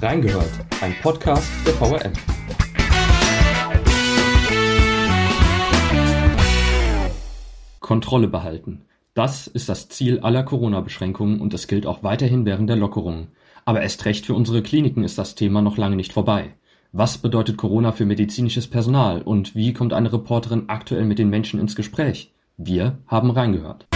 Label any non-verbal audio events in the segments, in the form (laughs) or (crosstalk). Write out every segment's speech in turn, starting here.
Reingehört, ein Podcast der VRM. Kontrolle behalten. Das ist das Ziel aller Corona-Beschränkungen und es gilt auch weiterhin während der Lockerungen. Aber erst recht für unsere Kliniken ist das Thema noch lange nicht vorbei. Was bedeutet Corona für medizinisches Personal und wie kommt eine Reporterin aktuell mit den Menschen ins Gespräch? Wir haben reingehört.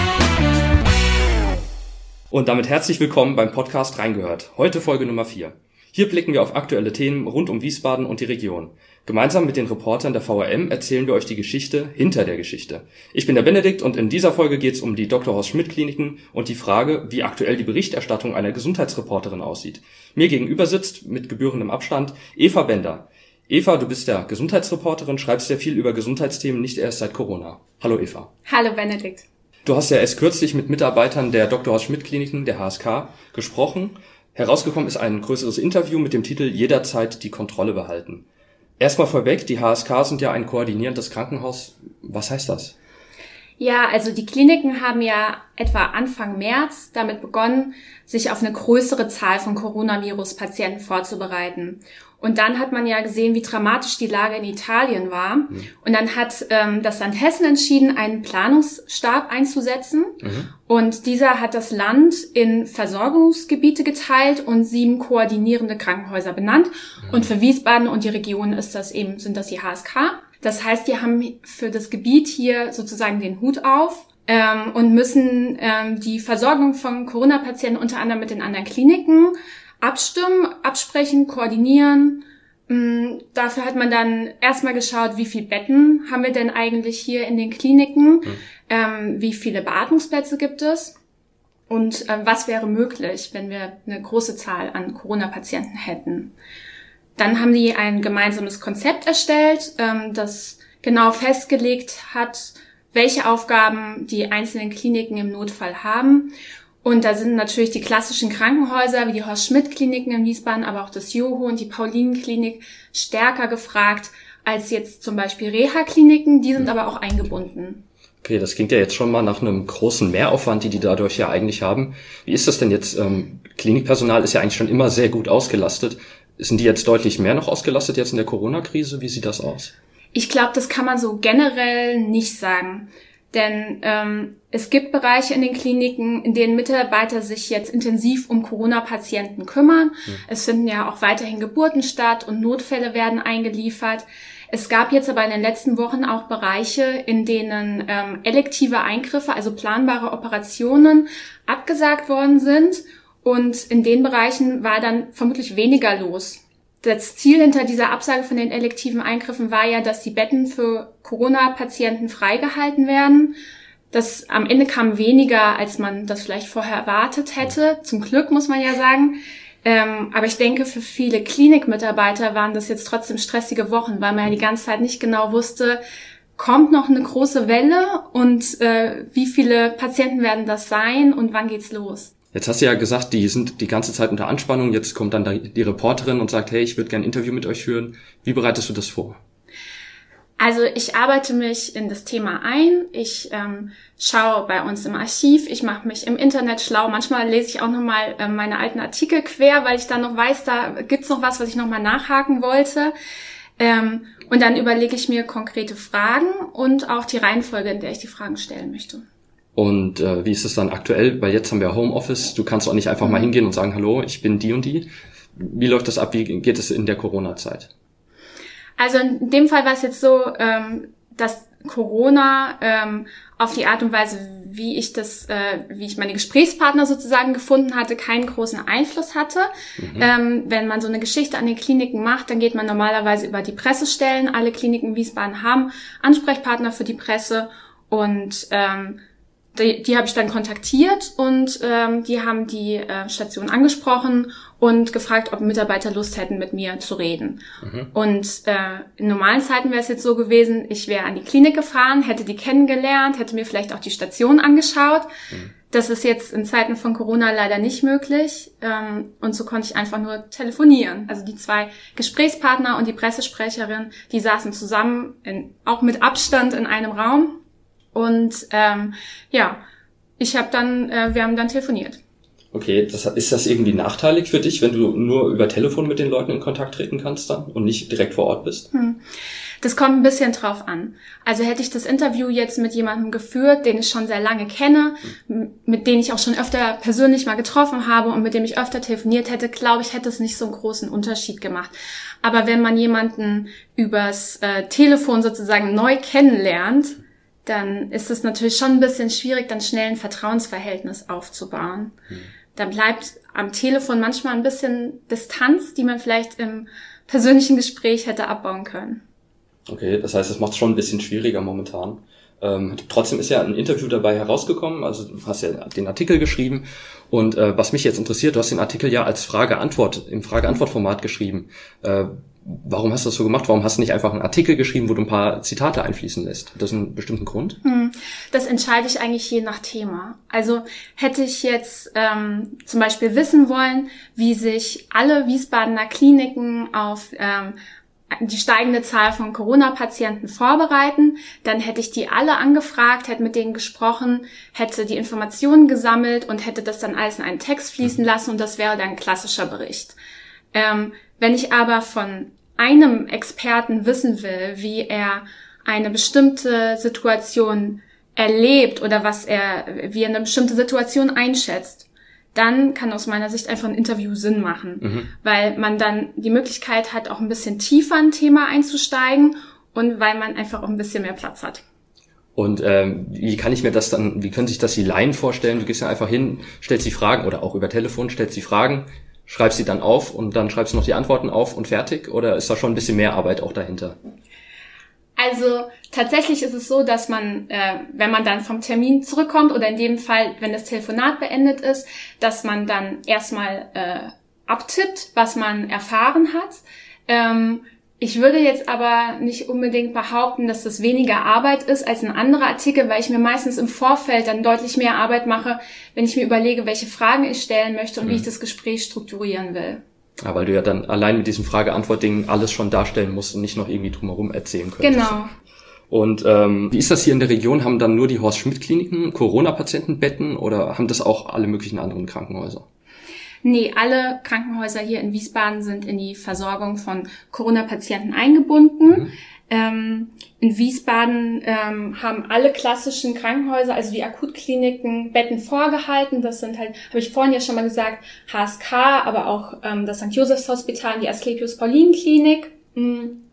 Und damit herzlich willkommen beim Podcast Reingehört. Heute Folge Nummer 4. Hier blicken wir auf aktuelle Themen rund um Wiesbaden und die Region. Gemeinsam mit den Reportern der VRM erzählen wir euch die Geschichte hinter der Geschichte. Ich bin der Benedikt und in dieser Folge geht es um die Dr. Horst Schmidt Kliniken und die Frage, wie aktuell die Berichterstattung einer Gesundheitsreporterin aussieht. Mir gegenüber sitzt mit gebührendem Abstand Eva Bender. Eva, du bist ja Gesundheitsreporterin, schreibst sehr viel über Gesundheitsthemen, nicht erst seit Corona. Hallo Eva. Hallo Benedikt. Du hast ja erst kürzlich mit Mitarbeitern der Dr. Horst Schmidt Kliniken, der HSK, gesprochen. Herausgekommen ist ein größeres Interview mit dem Titel Jederzeit die Kontrolle behalten. Erstmal vorweg, die HSK sind ja ein koordinierendes Krankenhaus. Was heißt das? Ja, also die Kliniken haben ja etwa Anfang März damit begonnen, sich auf eine größere Zahl von Coronavirus-Patienten vorzubereiten. Und dann hat man ja gesehen, wie dramatisch die Lage in Italien war. Mhm. Und dann hat ähm, das Land Hessen entschieden, einen Planungsstab einzusetzen. Mhm. Und dieser hat das Land in Versorgungsgebiete geteilt und sieben koordinierende Krankenhäuser benannt. Mhm. Und für Wiesbaden und die Region ist das eben, sind das die HSK. Das heißt, die haben für das Gebiet hier sozusagen den Hut auf ähm, und müssen ähm, die Versorgung von Corona-Patienten unter anderem mit den anderen Kliniken abstimmen, absprechen, koordinieren. Mm, dafür hat man dann erstmal geschaut, wie viele Betten haben wir denn eigentlich hier in den Kliniken, mhm. ähm, wie viele Beatmungsplätze gibt es und äh, was wäre möglich, wenn wir eine große Zahl an Corona-Patienten hätten. Dann haben die ein gemeinsames Konzept erstellt, ähm, das genau festgelegt hat, welche Aufgaben die einzelnen Kliniken im Notfall haben und da sind natürlich die klassischen Krankenhäuser wie die Horst-Schmidt-Kliniken in Wiesbaden, aber auch das Joho und die Paulinen-Klinik stärker gefragt als jetzt zum Beispiel Reha-Kliniken. Die sind aber auch eingebunden. Okay, das klingt ja jetzt schon mal nach einem großen Mehraufwand, die die dadurch ja eigentlich haben. Wie ist das denn jetzt? Ähm, Klinikpersonal ist ja eigentlich schon immer sehr gut ausgelastet. Sind die jetzt deutlich mehr noch ausgelastet jetzt in der Corona-Krise? Wie sieht das aus? Ich glaube, das kann man so generell nicht sagen. Denn ähm, es gibt Bereiche in den Kliniken, in denen Mitarbeiter sich jetzt intensiv um Corona-Patienten kümmern. Mhm. Es finden ja auch weiterhin Geburten statt und Notfälle werden eingeliefert. Es gab jetzt aber in den letzten Wochen auch Bereiche, in denen ähm, elektive Eingriffe, also planbare Operationen, abgesagt worden sind. Und in den Bereichen war dann vermutlich weniger los das Ziel hinter dieser Absage von den elektiven Eingriffen war ja, dass die Betten für Corona-Patienten freigehalten werden. Das am Ende kam weniger, als man das vielleicht vorher erwartet hätte. Zum Glück muss man ja sagen. Ähm, aber ich denke, für viele Klinikmitarbeiter waren das jetzt trotzdem stressige Wochen, weil man ja die ganze Zeit nicht genau wusste, kommt noch eine große Welle und äh, wie viele Patienten werden das sein und wann geht's los? Jetzt hast du ja gesagt, die sind die ganze Zeit unter Anspannung. Jetzt kommt dann die Reporterin und sagt, hey, ich würde gerne ein Interview mit euch führen. Wie bereitest du das vor? Also ich arbeite mich in das Thema ein. Ich ähm, schaue bei uns im Archiv. Ich mache mich im Internet schlau. Manchmal lese ich auch nochmal äh, meine alten Artikel quer, weil ich dann noch weiß, da gibt's noch was, was ich nochmal nachhaken wollte. Ähm, und dann überlege ich mir konkrete Fragen und auch die Reihenfolge, in der ich die Fragen stellen möchte. Und äh, wie ist es dann aktuell? Weil jetzt haben wir Homeoffice. Du kannst auch nicht einfach mal mhm. hingehen und sagen, hallo, ich bin die und die. Wie läuft das ab? Wie geht es in der Corona-Zeit? Also in dem Fall war es jetzt so, ähm, dass Corona ähm, auf die Art und Weise, wie ich das, äh, wie ich meine Gesprächspartner sozusagen gefunden hatte, keinen großen Einfluss hatte. Mhm. Ähm, wenn man so eine Geschichte an den Kliniken macht, dann geht man normalerweise über die Pressestellen. Alle Kliniken in Wiesbaden haben Ansprechpartner für die Presse und ähm, die, die habe ich dann kontaktiert und ähm, die haben die äh, Station angesprochen und gefragt, ob Mitarbeiter Lust hätten, mit mir zu reden. Mhm. Und äh, in normalen Zeiten wäre es jetzt so gewesen, ich wäre an die Klinik gefahren, hätte die kennengelernt, hätte mir vielleicht auch die Station angeschaut. Mhm. Das ist jetzt in Zeiten von Corona leider nicht möglich. Ähm, und so konnte ich einfach nur telefonieren. Also die zwei Gesprächspartner und die Pressesprecherin, die saßen zusammen, in, auch mit Abstand in einem Raum und ähm, ja, ich habe dann, äh, wir haben dann telefoniert. Okay, das, ist das irgendwie nachteilig für dich, wenn du nur über Telefon mit den Leuten in Kontakt treten kannst dann und nicht direkt vor Ort bist? Hm. Das kommt ein bisschen drauf an. Also hätte ich das Interview jetzt mit jemandem geführt, den ich schon sehr lange kenne, mit dem ich auch schon öfter persönlich mal getroffen habe und mit dem ich öfter telefoniert hätte, glaube ich, hätte es nicht so einen großen Unterschied gemacht. Aber wenn man jemanden übers äh, Telefon sozusagen neu kennenlernt, dann ist es natürlich schon ein bisschen schwierig, dann schnell ein Vertrauensverhältnis aufzubauen. Mhm da bleibt am Telefon manchmal ein bisschen Distanz, die man vielleicht im persönlichen Gespräch hätte abbauen können. Okay, das heißt, das macht es schon ein bisschen schwieriger momentan. Ähm, trotzdem ist ja ein Interview dabei herausgekommen, also du hast ja den Artikel geschrieben und äh, was mich jetzt interessiert, du hast den Artikel ja als Frage-Antwort, im Frage-Antwort-Format geschrieben. Äh, warum hast du das so gemacht? Warum hast du nicht einfach einen Artikel geschrieben, wo du ein paar Zitate einfließen lässt? Hat das einen bestimmten Grund? Hm, das entscheide ich eigentlich je nach Thema. Also hätte ich jetzt ähm, zum Beispiel wissen wollen, wie sich alle Wiesbadener Kliniken auf ähm, die steigende Zahl von Corona-Patienten vorbereiten, dann hätte ich die alle angefragt, hätte mit denen gesprochen, hätte die Informationen gesammelt und hätte das dann alles in einen Text fließen lassen und das wäre dann ein klassischer Bericht. Ähm, wenn ich aber von einem Experten wissen will, wie er eine bestimmte Situation erlebt oder was er, wie er eine bestimmte Situation einschätzt, dann kann aus meiner Sicht einfach ein Interview Sinn machen, mhm. weil man dann die Möglichkeit hat, auch ein bisschen tiefer ein Thema einzusteigen und weil man einfach auch ein bisschen mehr Platz hat. Und ähm, wie kann ich mir das dann, wie können sich das die Laien vorstellen? Du gehst ja einfach hin, stellst die Fragen oder auch über Telefon stellst die Fragen, schreibst sie dann auf und dann schreibst du noch die Antworten auf und fertig? Oder ist da schon ein bisschen mehr Arbeit auch dahinter? Also tatsächlich ist es so, dass man, äh, wenn man dann vom Termin zurückkommt oder in dem Fall, wenn das Telefonat beendet ist, dass man dann erstmal äh, abtippt, was man erfahren hat. Ähm, ich würde jetzt aber nicht unbedingt behaupten, dass das weniger Arbeit ist als ein anderer Artikel, weil ich mir meistens im Vorfeld dann deutlich mehr Arbeit mache, wenn ich mir überlege, welche Fragen ich stellen möchte und mhm. wie ich das Gespräch strukturieren will. Ja, weil du ja dann allein mit diesem Frage-Antwort-Ding alles schon darstellen musst und nicht noch irgendwie drumherum erzählen könntest. Genau. Und ähm, wie ist das hier in der Region? Haben dann nur die Horst-Schmidt-Kliniken Corona-Patientenbetten oder haben das auch alle möglichen anderen Krankenhäuser? Nee, alle Krankenhäuser hier in Wiesbaden sind in die Versorgung von Corona-Patienten eingebunden. Mhm. Ähm, in Wiesbaden ähm, haben alle klassischen Krankenhäuser, also die Akutkliniken, Betten vorgehalten. Das sind halt, habe ich vorhin ja schon mal gesagt, HSK, aber auch ähm, das St. Josephs Hospital und die Asklepios Paulin Klinik. Mhm.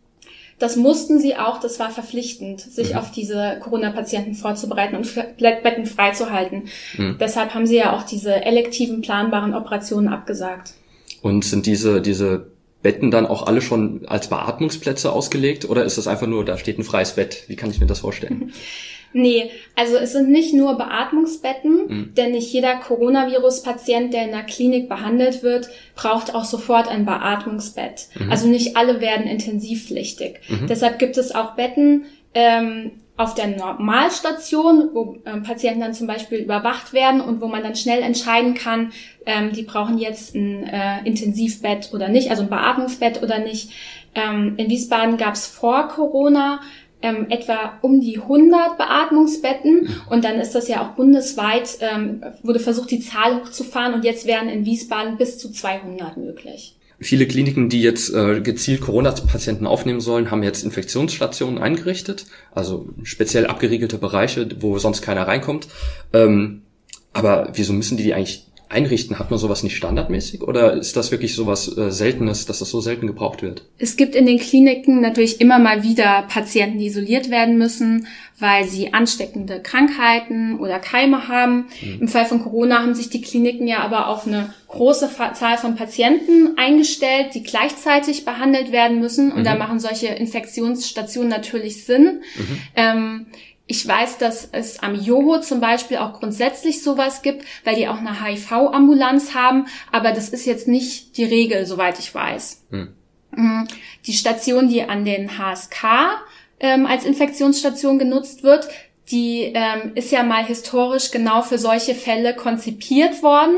Das mussten sie auch, das war verpflichtend, sich mhm. auf diese Corona-Patienten vorzubereiten und Betten freizuhalten. Mhm. Deshalb haben sie ja auch diese elektiven, planbaren Operationen abgesagt. Und sind diese, diese Betten dann auch alle schon als Beatmungsplätze ausgelegt oder ist das einfach nur, da steht ein freies Bett? Wie kann ich mir das vorstellen? (laughs) Nee, also es sind nicht nur Beatmungsbetten, mhm. denn nicht jeder Coronavirus-Patient, der in der Klinik behandelt wird, braucht auch sofort ein Beatmungsbett. Mhm. Also nicht alle werden intensivpflichtig. Mhm. Deshalb gibt es auch Betten ähm, auf der Normalstation, wo ähm, Patienten dann zum Beispiel überwacht werden und wo man dann schnell entscheiden kann, ähm, die brauchen jetzt ein äh, Intensivbett oder nicht, also ein Beatmungsbett oder nicht. Ähm, in Wiesbaden gab es vor Corona ähm, etwa um die 100 Beatmungsbetten mhm. und dann ist das ja auch bundesweit, ähm, wurde versucht, die Zahl hochzufahren und jetzt wären in Wiesbaden bis zu 200 möglich. Viele Kliniken, die jetzt äh, gezielt Corona-Patienten aufnehmen sollen, haben jetzt Infektionsstationen eingerichtet, also speziell abgeriegelte Bereiche, wo sonst keiner reinkommt. Ähm, aber wieso müssen die die eigentlich einrichten? Hat man sowas nicht standardmäßig oder ist das wirklich sowas äh, Seltenes, dass das so selten gebraucht wird? Es gibt in den Kliniken natürlich immer mal wieder Patienten, die isoliert werden müssen, weil sie ansteckende Krankheiten oder Keime haben. Mhm. Im Fall von Corona haben sich die Kliniken ja aber auf eine große Zahl von Patienten eingestellt, die gleichzeitig behandelt werden müssen. Und mhm. da machen solche Infektionsstationen natürlich Sinn. Mhm. Ähm, ich weiß, dass es am Joho zum Beispiel auch grundsätzlich sowas gibt, weil die auch eine HIV-Ambulanz haben, aber das ist jetzt nicht die Regel, soweit ich weiß. Hm. Mhm. Die Station, die an den HSK ähm, als Infektionsstation genutzt wird, die ähm, ist ja mal historisch genau für solche Fälle konzipiert worden.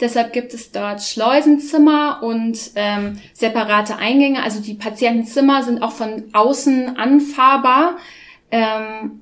Deshalb gibt es dort Schleusenzimmer und ähm, separate Eingänge. Also die Patientenzimmer sind auch von außen anfahrbar. Ähm,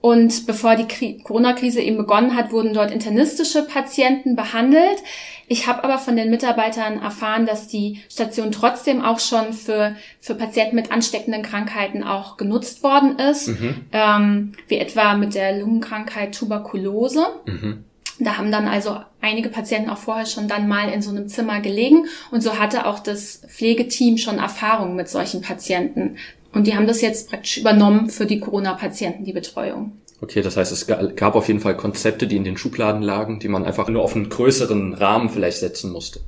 Und bevor die Corona-Krise eben begonnen hat, wurden dort internistische Patienten behandelt. Ich habe aber von den Mitarbeitern erfahren, dass die Station trotzdem auch schon für, für Patienten mit ansteckenden Krankheiten auch genutzt worden ist, mhm. ähm, wie etwa mit der Lungenkrankheit Tuberkulose. Mhm. Da haben dann also einige Patienten auch vorher schon dann mal in so einem Zimmer gelegen und so hatte auch das Pflegeteam schon Erfahrung mit solchen Patienten. Und die haben das jetzt praktisch übernommen für die Corona-Patienten, die Betreuung. Okay, das heißt, es gab auf jeden Fall Konzepte, die in den Schubladen lagen, die man einfach nur auf einen größeren Rahmen vielleicht setzen musste.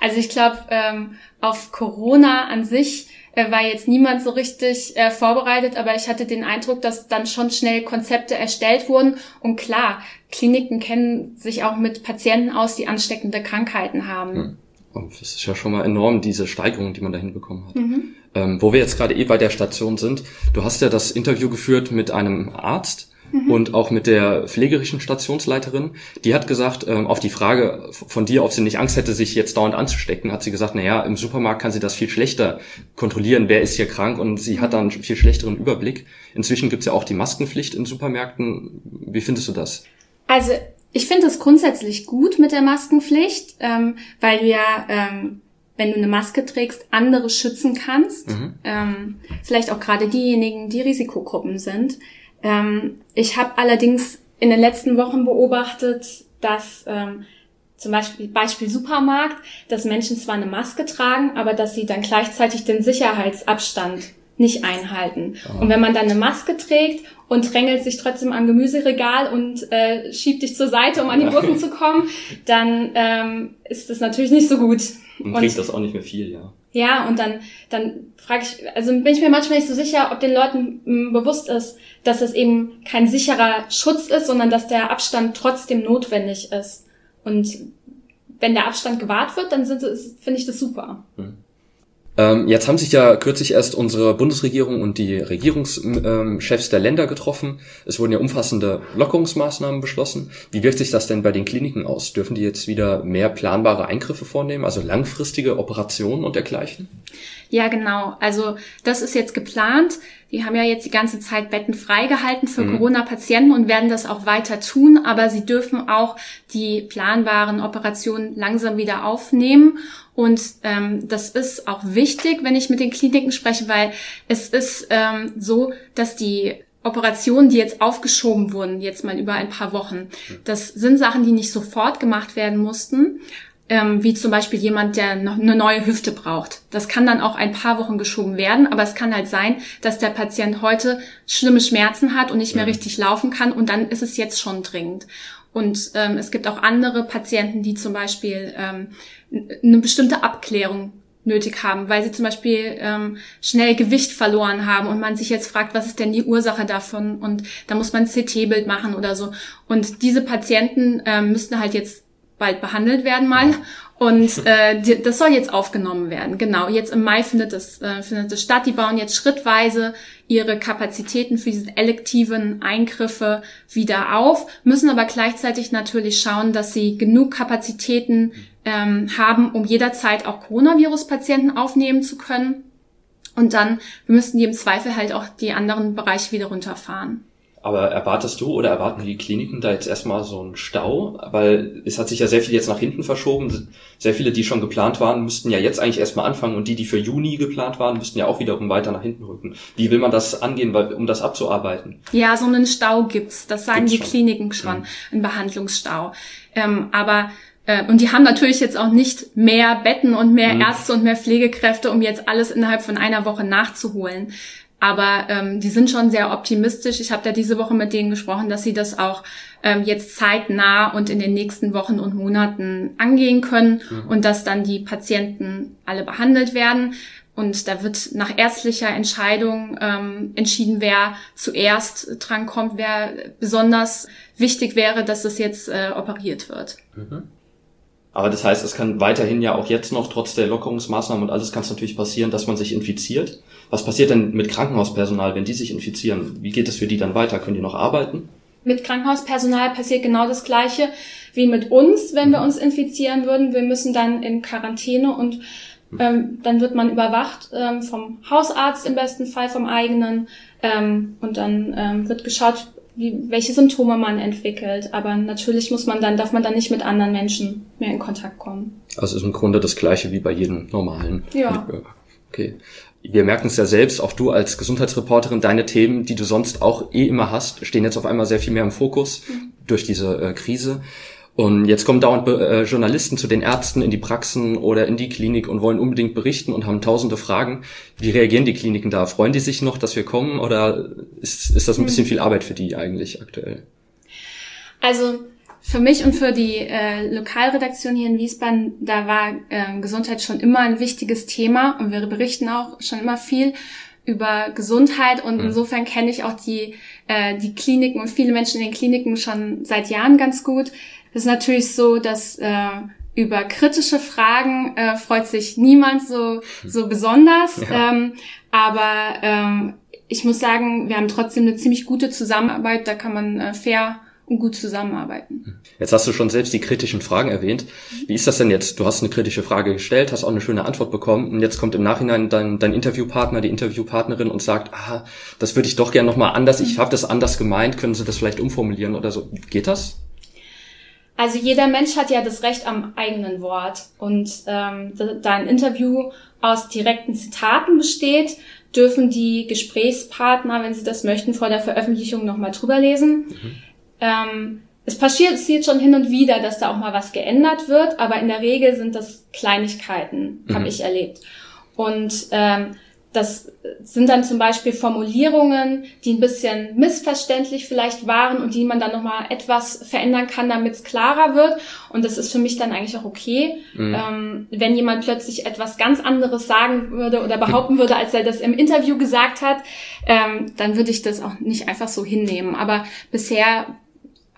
Also ich glaube, ähm, auf Corona an sich äh, war jetzt niemand so richtig äh, vorbereitet, aber ich hatte den Eindruck, dass dann schon schnell Konzepte erstellt wurden. Und klar, Kliniken kennen sich auch mit Patienten aus, die ansteckende Krankheiten haben. Hm. Und das ist ja schon mal enorm, diese Steigerung, die man da hinbekommen hat. Mhm. Ähm, wo wir jetzt gerade eh bei der Station sind, du hast ja das Interview geführt mit einem Arzt, mhm. und auch mit der pflegerischen Stationsleiterin. Die hat gesagt, ähm, auf die Frage von dir, ob sie nicht Angst hätte, sich jetzt dauernd anzustecken, hat sie gesagt, na ja, im Supermarkt kann sie das viel schlechter kontrollieren, wer ist hier krank und sie hat dann viel schlechteren Überblick. Inzwischen gibt's ja auch die Maskenpflicht in Supermärkten. Wie findest du das? Also ich finde es grundsätzlich gut mit der Maskenpflicht, ähm, weil du ja ähm, wenn du eine Maske trägst, andere schützen kannst. Mhm. Ähm, vielleicht auch gerade diejenigen, die Risikogruppen sind. Ähm, ich habe allerdings in den letzten Wochen beobachtet, dass ähm, zum Beispiel Beispiel Supermarkt, dass Menschen zwar eine Maske tragen, aber dass sie dann gleichzeitig den Sicherheitsabstand nicht einhalten. Oh. Und wenn man dann eine Maske trägt und drängelt sich trotzdem am Gemüseregal und äh, schiebt dich zur Seite, um an die Gurken zu kommen, dann ähm, ist das natürlich nicht so gut. Und bringt das auch nicht mehr viel, ja. Ja, und dann, dann frage ich, also bin ich mir manchmal nicht so sicher, ob den Leuten m, mm, bewusst ist, dass es eben kein sicherer Schutz ist, sondern dass der Abstand trotzdem notwendig ist. Und wenn der Abstand gewahrt wird, dann finde ich das super. Mhm. Ähm, jetzt haben sich ja kürzlich erst unsere Bundesregierung und die Regierungschefs der Länder getroffen. Es wurden ja umfassende Lockerungsmaßnahmen beschlossen. Wie wirkt sich das denn bei den Kliniken aus? Dürfen die jetzt wieder mehr planbare Eingriffe vornehmen, also langfristige Operationen und dergleichen? Ja, genau. Also das ist jetzt geplant. Die haben ja jetzt die ganze Zeit Betten freigehalten für mhm. Corona-Patienten und werden das auch weiter tun, aber sie dürfen auch die planbaren Operationen langsam wieder aufnehmen. Und ähm, das ist auch wichtig, wenn ich mit den Kliniken spreche, weil es ist ähm, so, dass die Operationen, die jetzt aufgeschoben wurden, jetzt mal über ein paar Wochen, das sind Sachen, die nicht sofort gemacht werden mussten, ähm, wie zum Beispiel jemand, der noch eine neue Hüfte braucht. Das kann dann auch ein paar Wochen geschoben werden, aber es kann halt sein, dass der Patient heute schlimme Schmerzen hat und nicht mehr richtig laufen kann und dann ist es jetzt schon dringend. Und ähm, es gibt auch andere Patienten, die zum Beispiel ähm, eine bestimmte Abklärung nötig haben, weil sie zum Beispiel ähm, schnell Gewicht verloren haben und man sich jetzt fragt, was ist denn die Ursache davon und da muss man ein CT-Bild machen oder so. Und diese Patienten ähm, müssten halt jetzt bald behandelt werden mal und äh, das soll jetzt aufgenommen werden. Genau, jetzt im Mai findet das, äh, findet das statt. Die bauen jetzt schrittweise ihre Kapazitäten für diese elektiven Eingriffe wieder auf, müssen aber gleichzeitig natürlich schauen, dass sie genug Kapazitäten ähm, haben, um jederzeit auch Coronavirus-Patienten aufnehmen zu können. Und dann, wir müssten die im Zweifel halt auch die anderen Bereiche wieder runterfahren. Aber erwartest du oder erwarten die Kliniken da jetzt erstmal so einen Stau? Weil es hat sich ja sehr viel jetzt nach hinten verschoben. Sehr viele, die schon geplant waren, müssten ja jetzt eigentlich erstmal anfangen und die, die für Juni geplant waren, müssten ja auch wiederum weiter nach hinten rücken. Wie will man das angehen, um das abzuarbeiten? Ja, so einen Stau gibt's. Das sagen gibt's die schon. Kliniken schon. Mhm. Ein Behandlungsstau. Ähm, aber äh, und die haben natürlich jetzt auch nicht mehr Betten und mehr mhm. Ärzte und mehr Pflegekräfte, um jetzt alles innerhalb von einer Woche nachzuholen. Aber ähm, die sind schon sehr optimistisch. Ich habe da diese Woche mit denen gesprochen, dass sie das auch ähm, jetzt zeitnah und in den nächsten Wochen und Monaten angehen können mhm. und dass dann die Patienten alle behandelt werden. Und da wird nach ärztlicher Entscheidung ähm, entschieden, wer zuerst drankommt, wer besonders wichtig wäre, dass es jetzt äh, operiert wird. Mhm. Aber das heißt, es kann weiterhin ja auch jetzt noch, trotz der Lockerungsmaßnahmen und alles, kann es natürlich passieren, dass man sich infiziert. Was passiert denn mit Krankenhauspersonal, wenn die sich infizieren? Wie geht es für die dann weiter? Können die noch arbeiten? Mit Krankenhauspersonal passiert genau das Gleiche wie mit uns, wenn wir mhm. uns infizieren würden. Wir müssen dann in Quarantäne und ähm, dann wird man überwacht ähm, vom Hausarzt im besten Fall, vom eigenen. Ähm, und dann ähm, wird geschaut, wie, welche Symptome man entwickelt. Aber natürlich muss man dann, darf man dann nicht mit anderen Menschen mehr in Kontakt kommen. Also ist im Grunde das Gleiche wie bei jedem normalen ja. Okay. Wir merken es ja selbst, auch du als Gesundheitsreporterin, deine Themen, die du sonst auch eh immer hast, stehen jetzt auf einmal sehr viel mehr im Fokus mhm. durch diese äh, Krise. Und jetzt kommen dauernd äh, Journalisten zu den Ärzten in die Praxen oder in die Klinik und wollen unbedingt berichten und haben tausende Fragen. Wie reagieren die Kliniken da? Freuen die sich noch, dass wir kommen oder ist, ist das ein bisschen hm. viel Arbeit für die eigentlich aktuell? Also für mich und für die äh, Lokalredaktion hier in Wiesbaden, da war äh, Gesundheit schon immer ein wichtiges Thema und wir berichten auch schon immer viel über Gesundheit und mhm. insofern kenne ich auch die, äh, die Kliniken und viele Menschen in den Kliniken schon seit Jahren ganz gut. Es ist natürlich so, dass äh, über kritische Fragen äh, freut sich niemand so, so besonders. Ja. Ähm, aber ähm, ich muss sagen, wir haben trotzdem eine ziemlich gute Zusammenarbeit. Da kann man äh, fair gut zusammenarbeiten. Jetzt hast du schon selbst die kritischen Fragen erwähnt. Wie ist das denn jetzt? Du hast eine kritische Frage gestellt, hast auch eine schöne Antwort bekommen und jetzt kommt im Nachhinein dein, dein Interviewpartner, die Interviewpartnerin und sagt, ah, das würde ich doch gerne nochmal anders, ich habe das anders gemeint, können Sie das vielleicht umformulieren oder so. Geht das? Also jeder Mensch hat ja das Recht am eigenen Wort. Und ähm, da ein Interview aus direkten Zitaten besteht, dürfen die Gesprächspartner, wenn sie das möchten, vor der Veröffentlichung nochmal drüber lesen. Mhm. Ähm, es passiert schon hin und wieder, dass da auch mal was geändert wird, aber in der Regel sind das Kleinigkeiten, mhm. habe ich erlebt. Und ähm, das sind dann zum Beispiel Formulierungen, die ein bisschen missverständlich vielleicht waren und die man dann nochmal etwas verändern kann, damit es klarer wird. Und das ist für mich dann eigentlich auch okay. Mhm. Ähm, wenn jemand plötzlich etwas ganz anderes sagen würde oder behaupten würde, als er das im Interview gesagt hat, ähm, dann würde ich das auch nicht einfach so hinnehmen. Aber bisher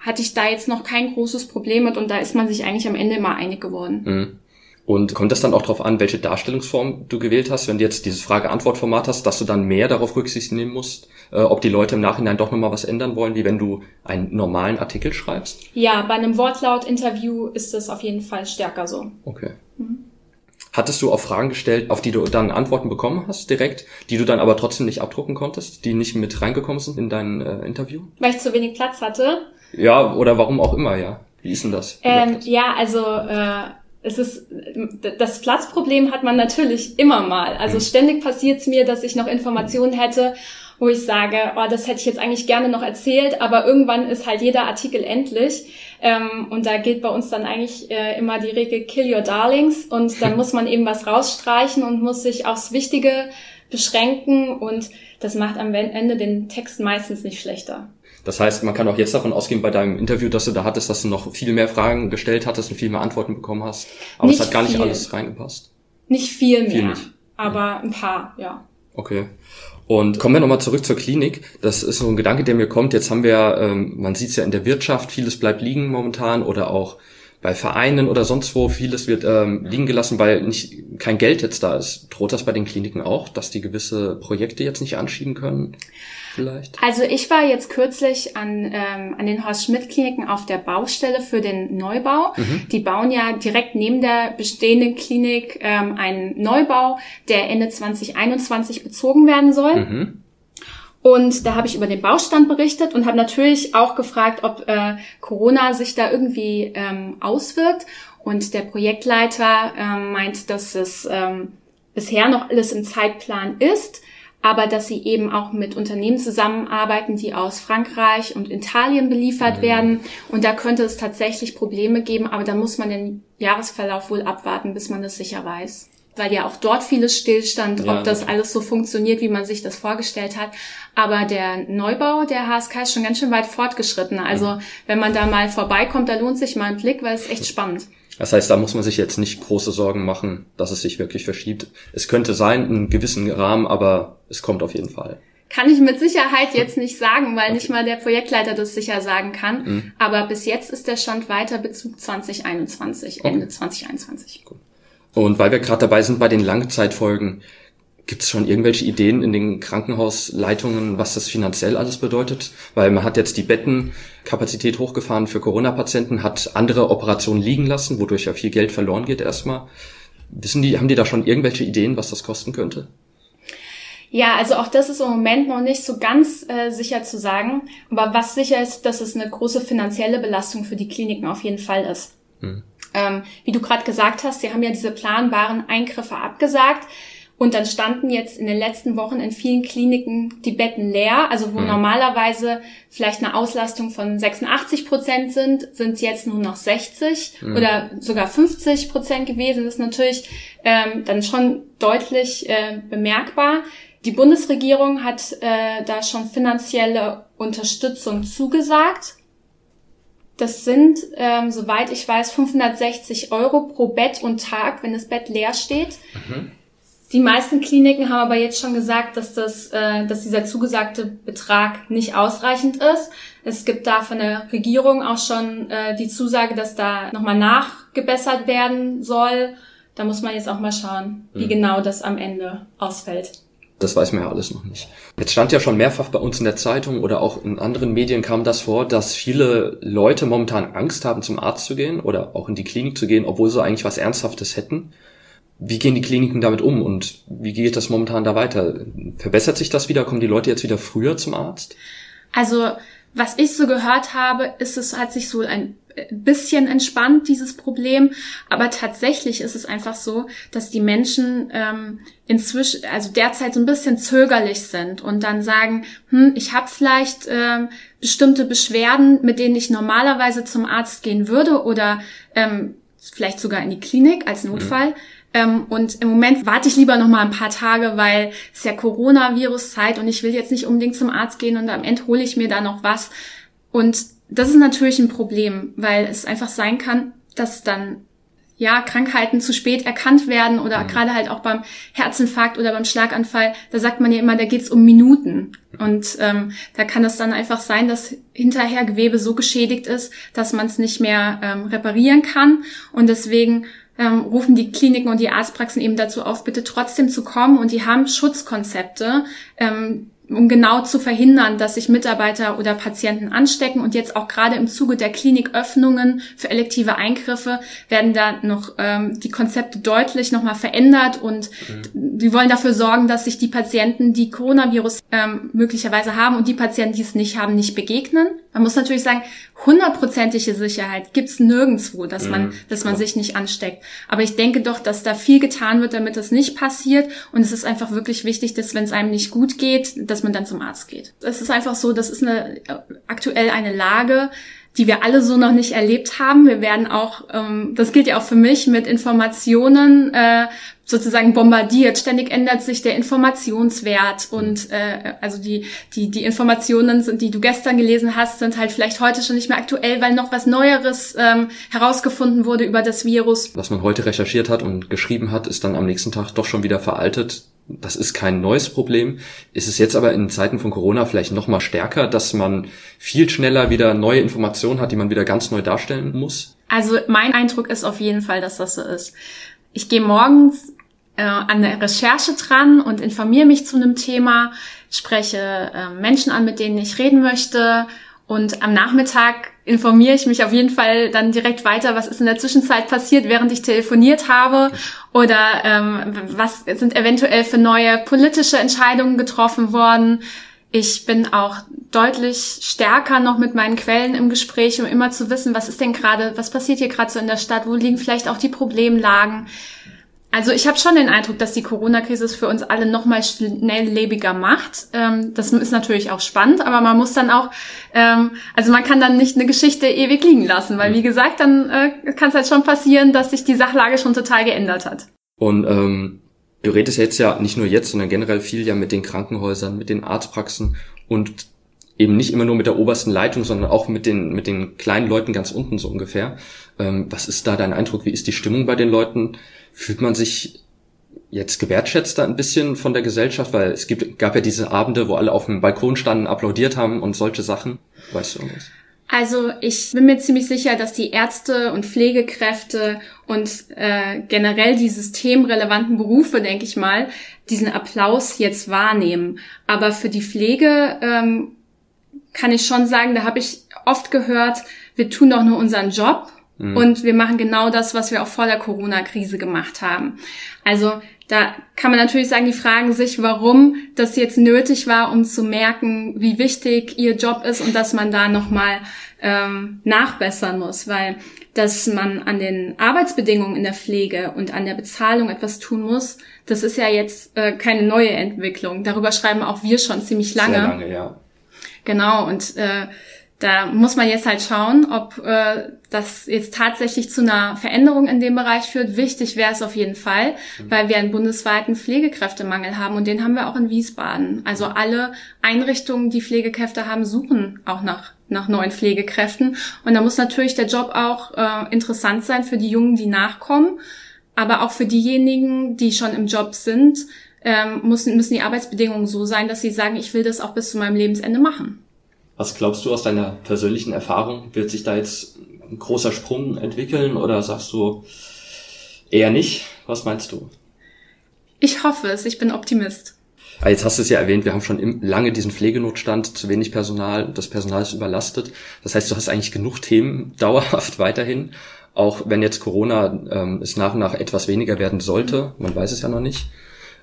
hatte ich da jetzt noch kein großes Problem mit und da ist man sich eigentlich am Ende immer einig geworden. Mhm. Und kommt das dann auch darauf an, welche Darstellungsform du gewählt hast, wenn du jetzt dieses Frage-Antwort-Format hast, dass du dann mehr darauf Rücksicht nehmen musst, äh, ob die Leute im Nachhinein doch nochmal was ändern wollen, wie wenn du einen normalen Artikel schreibst? Ja, bei einem Wortlaut-Interview ist das auf jeden Fall stärker so. Okay. Mhm. Hattest du auch Fragen gestellt, auf die du dann Antworten bekommen hast, direkt, die du dann aber trotzdem nicht abdrucken konntest, die nicht mit reingekommen sind in dein äh, Interview? Weil ich zu wenig Platz hatte. Ja, oder warum auch immer, ja. Wie ist denn das? Ähm, ja, also äh, es ist das Platzproblem hat man natürlich immer mal. Also mhm. ständig passiert es mir, dass ich noch Informationen hätte, wo ich sage, oh, das hätte ich jetzt eigentlich gerne noch erzählt, aber irgendwann ist halt jeder Artikel endlich. Ähm, und da gilt bei uns dann eigentlich äh, immer die Regel Kill Your Darlings und dann (laughs) muss man eben was rausstreichen und muss sich aufs Wichtige beschränken und das macht am Ende den Text meistens nicht schlechter. Das heißt, man kann auch jetzt davon ausgehen bei deinem Interview, dass du da hattest, dass du noch viel mehr Fragen gestellt hattest und viel mehr Antworten bekommen hast. Aber nicht es hat gar nicht alles reingepasst. Nicht viel mehr. Viel nicht. Aber ein paar, ja. Okay. Und kommen wir nochmal zurück zur Klinik. Das ist so ein Gedanke, der mir kommt. Jetzt haben wir, ähm, man sieht es ja in der Wirtschaft, vieles bleibt liegen momentan oder auch bei Vereinen oder sonst wo, vieles wird ähm, liegen gelassen, weil nicht kein Geld jetzt da ist. Droht das bei den Kliniken auch, dass die gewisse Projekte jetzt nicht anschieben können? vielleicht? Also ich war jetzt kürzlich an, ähm, an den Horst Schmidt Kliniken auf der Baustelle für den Neubau. Mhm. Die bauen ja direkt neben der bestehenden Klinik ähm, einen Neubau, der Ende 2021 bezogen werden soll. Mhm. Und da habe ich über den Baustand berichtet und habe natürlich auch gefragt, ob äh, Corona sich da irgendwie ähm, auswirkt. Und der Projektleiter ähm, meint, dass es ähm, bisher noch alles im Zeitplan ist aber dass sie eben auch mit Unternehmen zusammenarbeiten, die aus Frankreich und Italien beliefert mhm. werden. Und da könnte es tatsächlich Probleme geben, aber da muss man den Jahresverlauf wohl abwarten, bis man das sicher weiß. Weil ja auch dort vieles stillstand, ja. ob das alles so funktioniert, wie man sich das vorgestellt hat. Aber der Neubau der HSK ist schon ganz schön weit fortgeschritten. Also mhm. wenn man da mal vorbeikommt, da lohnt sich mal ein Blick, weil es echt spannend. Das heißt, da muss man sich jetzt nicht große Sorgen machen, dass es sich wirklich verschiebt. Es könnte sein, in gewissen Rahmen, aber es kommt auf jeden Fall. Kann ich mit Sicherheit jetzt nicht sagen, weil okay. nicht mal der Projektleiter das sicher sagen kann. Mhm. Aber bis jetzt ist der Stand weiter Bezug 2021, okay. Ende 2021. Cool. Und weil wir gerade dabei sind bei den Langzeitfolgen, Gibt es schon irgendwelche Ideen in den Krankenhausleitungen, was das finanziell alles bedeutet? Weil man hat jetzt die Bettenkapazität hochgefahren für Corona-Patienten, hat andere Operationen liegen lassen, wodurch ja viel Geld verloren geht erstmal. Wissen die, haben die da schon irgendwelche Ideen, was das kosten könnte? Ja, also auch das ist im Moment noch nicht so ganz äh, sicher zu sagen. Aber was sicher ist, dass es eine große finanzielle Belastung für die Kliniken auf jeden Fall ist. Hm. Ähm, wie du gerade gesagt hast, sie haben ja diese planbaren Eingriffe abgesagt. Und dann standen jetzt in den letzten Wochen in vielen Kliniken die Betten leer. Also wo mhm. normalerweise vielleicht eine Auslastung von 86 Prozent sind, sind es jetzt nur noch 60 mhm. oder sogar 50 Prozent gewesen. Das ist natürlich ähm, dann schon deutlich äh, bemerkbar. Die Bundesregierung hat äh, da schon finanzielle Unterstützung zugesagt. Das sind, ähm, soweit ich weiß, 560 Euro pro Bett und Tag, wenn das Bett leer steht. Mhm. Die meisten Kliniken haben aber jetzt schon gesagt, dass das, äh, dass dieser zugesagte Betrag nicht ausreichend ist. Es gibt da von der Regierung auch schon äh, die Zusage, dass da nochmal nachgebessert werden soll. Da muss man jetzt auch mal schauen, wie mhm. genau das am Ende ausfällt. Das weiß man ja alles noch nicht. Jetzt stand ja schon mehrfach bei uns in der Zeitung oder auch in anderen Medien kam das vor, dass viele Leute momentan Angst haben, zum Arzt zu gehen oder auch in die Klinik zu gehen, obwohl sie eigentlich was Ernsthaftes hätten. Wie gehen die Kliniken damit um und wie geht das momentan da weiter? Verbessert sich das wieder? Kommen die Leute jetzt wieder früher zum Arzt? Also, was ich so gehört habe, ist es hat sich so ein bisschen entspannt, dieses Problem. Aber tatsächlich ist es einfach so, dass die Menschen ähm, inzwischen, also derzeit so ein bisschen zögerlich sind und dann sagen, hm, ich habe vielleicht ähm, bestimmte Beschwerden, mit denen ich normalerweise zum Arzt gehen würde oder ähm, vielleicht sogar in die Klinik als Notfall. Mhm. Ähm, und im Moment warte ich lieber noch mal ein paar Tage, weil es ja Coronavirus-Zeit und ich will jetzt nicht unbedingt zum Arzt gehen und am Ende hole ich mir da noch was. Und das ist natürlich ein Problem, weil es einfach sein kann, dass dann ja, Krankheiten zu spät erkannt werden oder mhm. gerade halt auch beim Herzinfarkt oder beim Schlaganfall, da sagt man ja immer, da geht's um Minuten. Und ähm, da kann es dann einfach sein, dass hinterher Gewebe so geschädigt ist, dass man es nicht mehr ähm, reparieren kann. Und deswegen ähm, rufen die Kliniken und die Arztpraxen eben dazu auf, bitte trotzdem zu kommen. Und die haben Schutzkonzepte, ähm, um genau zu verhindern, dass sich Mitarbeiter oder Patienten anstecken. Und jetzt auch gerade im Zuge der Kliniköffnungen für elektive Eingriffe werden da noch ähm, die Konzepte deutlich nochmal verändert und mhm. die wollen dafür sorgen, dass sich die Patienten, die Coronavirus ähm, möglicherweise haben und die Patienten, die es nicht haben, nicht begegnen. Man muss natürlich sagen, hundertprozentige Sicherheit gibt's nirgendwo, dass man, mhm. dass man sich nicht ansteckt. Aber ich denke doch, dass da viel getan wird, damit das nicht passiert. Und es ist einfach wirklich wichtig, dass wenn es einem nicht gut geht, dass man dann zum Arzt geht. Es ist einfach so, das ist eine aktuell eine Lage, die wir alle so noch nicht erlebt haben. Wir werden auch, ähm, das gilt ja auch für mich, mit Informationen äh, sozusagen bombardiert. Ständig ändert sich der Informationswert und äh, also die die die Informationen, die du gestern gelesen hast, sind halt vielleicht heute schon nicht mehr aktuell, weil noch was Neueres ähm, herausgefunden wurde über das Virus. Was man heute recherchiert hat und geschrieben hat, ist dann am nächsten Tag doch schon wieder veraltet das ist kein neues Problem. Ist es jetzt aber in Zeiten von Corona vielleicht noch mal stärker, dass man viel schneller wieder neue Informationen hat, die man wieder ganz neu darstellen muss? Also mein Eindruck ist auf jeden Fall, dass das so ist. Ich gehe morgens äh, an der Recherche dran und informiere mich zu einem Thema, spreche äh, Menschen an, mit denen ich reden möchte und am Nachmittag informiere ich mich auf jeden Fall dann direkt weiter, was ist in der Zwischenzeit passiert, während ich telefoniert habe oder ähm, was sind eventuell für neue politische Entscheidungen getroffen worden. Ich bin auch deutlich stärker noch mit meinen Quellen im Gespräch, um immer zu wissen, was ist denn gerade, was passiert hier gerade so in der Stadt, wo liegen vielleicht auch die Problemlagen. Also ich habe schon den Eindruck, dass die Corona-Krise es für uns alle noch mal schnelllebiger macht. Ähm, das ist natürlich auch spannend, aber man muss dann auch, ähm, also man kann dann nicht eine Geschichte ewig liegen lassen, weil wie gesagt, dann äh, kann es halt schon passieren, dass sich die Sachlage schon total geändert hat. Und ähm, du redest jetzt ja nicht nur jetzt, sondern generell viel ja mit den Krankenhäusern, mit den Arztpraxen und eben nicht immer nur mit der obersten Leitung, sondern auch mit den, mit den kleinen Leuten ganz unten so ungefähr. Ähm, was ist da dein Eindruck? Wie ist die Stimmung bei den Leuten? Fühlt man sich jetzt gewertschätzt da ein bisschen von der Gesellschaft? Weil es gibt, gab ja diese Abende, wo alle auf dem Balkon standen, applaudiert haben und solche Sachen. Weißt du irgendwas? Also ich bin mir ziemlich sicher, dass die Ärzte und Pflegekräfte und äh, generell die systemrelevanten Berufe, denke ich mal, diesen Applaus jetzt wahrnehmen. Aber für die Pflege ähm, kann ich schon sagen, da habe ich oft gehört, wir tun doch nur unseren Job Mhm. Und wir machen genau das, was wir auch vor der Corona-Krise gemacht haben. Also da kann man natürlich sagen, die fragen sich, warum das jetzt nötig war, um zu merken, wie wichtig ihr Job ist und dass man da nochmal ähm, nachbessern muss, weil dass man an den Arbeitsbedingungen in der Pflege und an der Bezahlung etwas tun muss, das ist ja jetzt äh, keine neue Entwicklung. Darüber schreiben auch wir schon ziemlich lange. Sehr lange, ja. Genau, und äh, da muss man jetzt halt schauen, ob äh, das jetzt tatsächlich zu einer Veränderung in dem Bereich führt. Wichtig wäre es auf jeden Fall, mhm. weil wir einen bundesweiten Pflegekräftemangel haben und den haben wir auch in Wiesbaden. Also alle Einrichtungen, die Pflegekräfte haben, suchen auch nach nach neuen Pflegekräften. Und da muss natürlich der Job auch äh, interessant sein für die Jungen, die nachkommen, aber auch für diejenigen, die schon im Job sind, ähm, müssen, müssen die Arbeitsbedingungen so sein, dass sie sagen, ich will das auch bis zu meinem Lebensende machen. Was glaubst du aus deiner persönlichen Erfahrung? Wird sich da jetzt ein großer Sprung entwickeln oder sagst du eher nicht? Was meinst du? Ich hoffe es, ich bin Optimist. Ah, jetzt hast du es ja erwähnt, wir haben schon lange diesen Pflegenotstand, zu wenig Personal, das Personal ist überlastet. Das heißt, du hast eigentlich genug Themen (laughs) dauerhaft weiterhin, auch wenn jetzt Corona ähm, es nach und nach etwas weniger werden sollte, man weiß es ja noch nicht.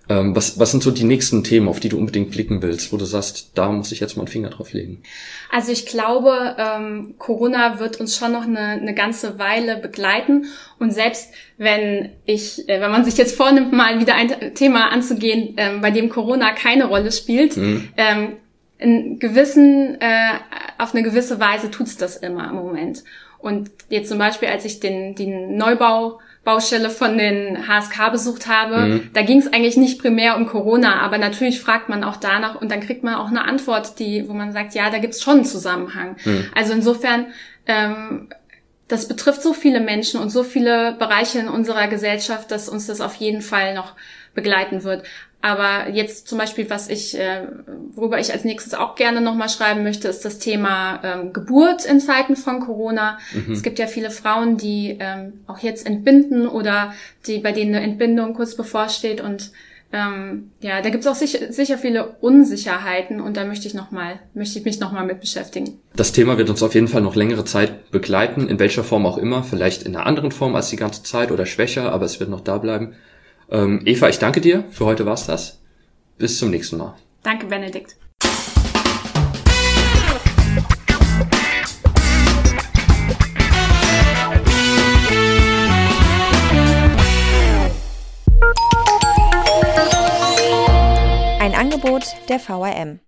Ähm, was, was sind so die nächsten Themen, auf die du unbedingt blicken willst, wo du sagst, da muss ich jetzt mal einen Finger drauf legen? Also ich glaube, ähm, Corona wird uns schon noch eine, eine ganze Weile begleiten. Und selbst wenn ich, äh, wenn man sich jetzt vornimmt, mal wieder ein Thema anzugehen, ähm, bei dem Corona keine Rolle spielt, mhm. ähm, in gewissen, äh, auf eine gewisse Weise tut's das immer im Moment. Und jetzt zum Beispiel, als ich den, den Neubau Baustelle von den HSK besucht habe, mhm. da ging es eigentlich nicht primär um Corona, aber natürlich fragt man auch danach und dann kriegt man auch eine Antwort, die, wo man sagt, ja, da gibt's schon einen Zusammenhang. Mhm. Also insofern, ähm, das betrifft so viele Menschen und so viele Bereiche in unserer Gesellschaft, dass uns das auf jeden Fall noch begleiten wird. Aber jetzt zum Beispiel, was ich, äh, worüber ich als nächstes auch gerne nochmal schreiben möchte, ist das Thema ähm, Geburt in Zeiten von Corona. Mhm. Es gibt ja viele Frauen, die ähm, auch jetzt entbinden oder die, bei denen eine Entbindung kurz bevorsteht und ähm, ja, da gibt es auch sicher, sicher viele Unsicherheiten und da möchte ich noch mal, möchte ich mich nochmal mit beschäftigen. Das Thema wird uns auf jeden Fall noch längere Zeit begleiten, in welcher Form auch immer, vielleicht in einer anderen Form als die ganze Zeit oder schwächer, aber es wird noch da bleiben. Ähm, Eva, ich danke dir. Für heute war's das. Bis zum nächsten Mal. Danke, Benedikt. Ein Angebot der VRM.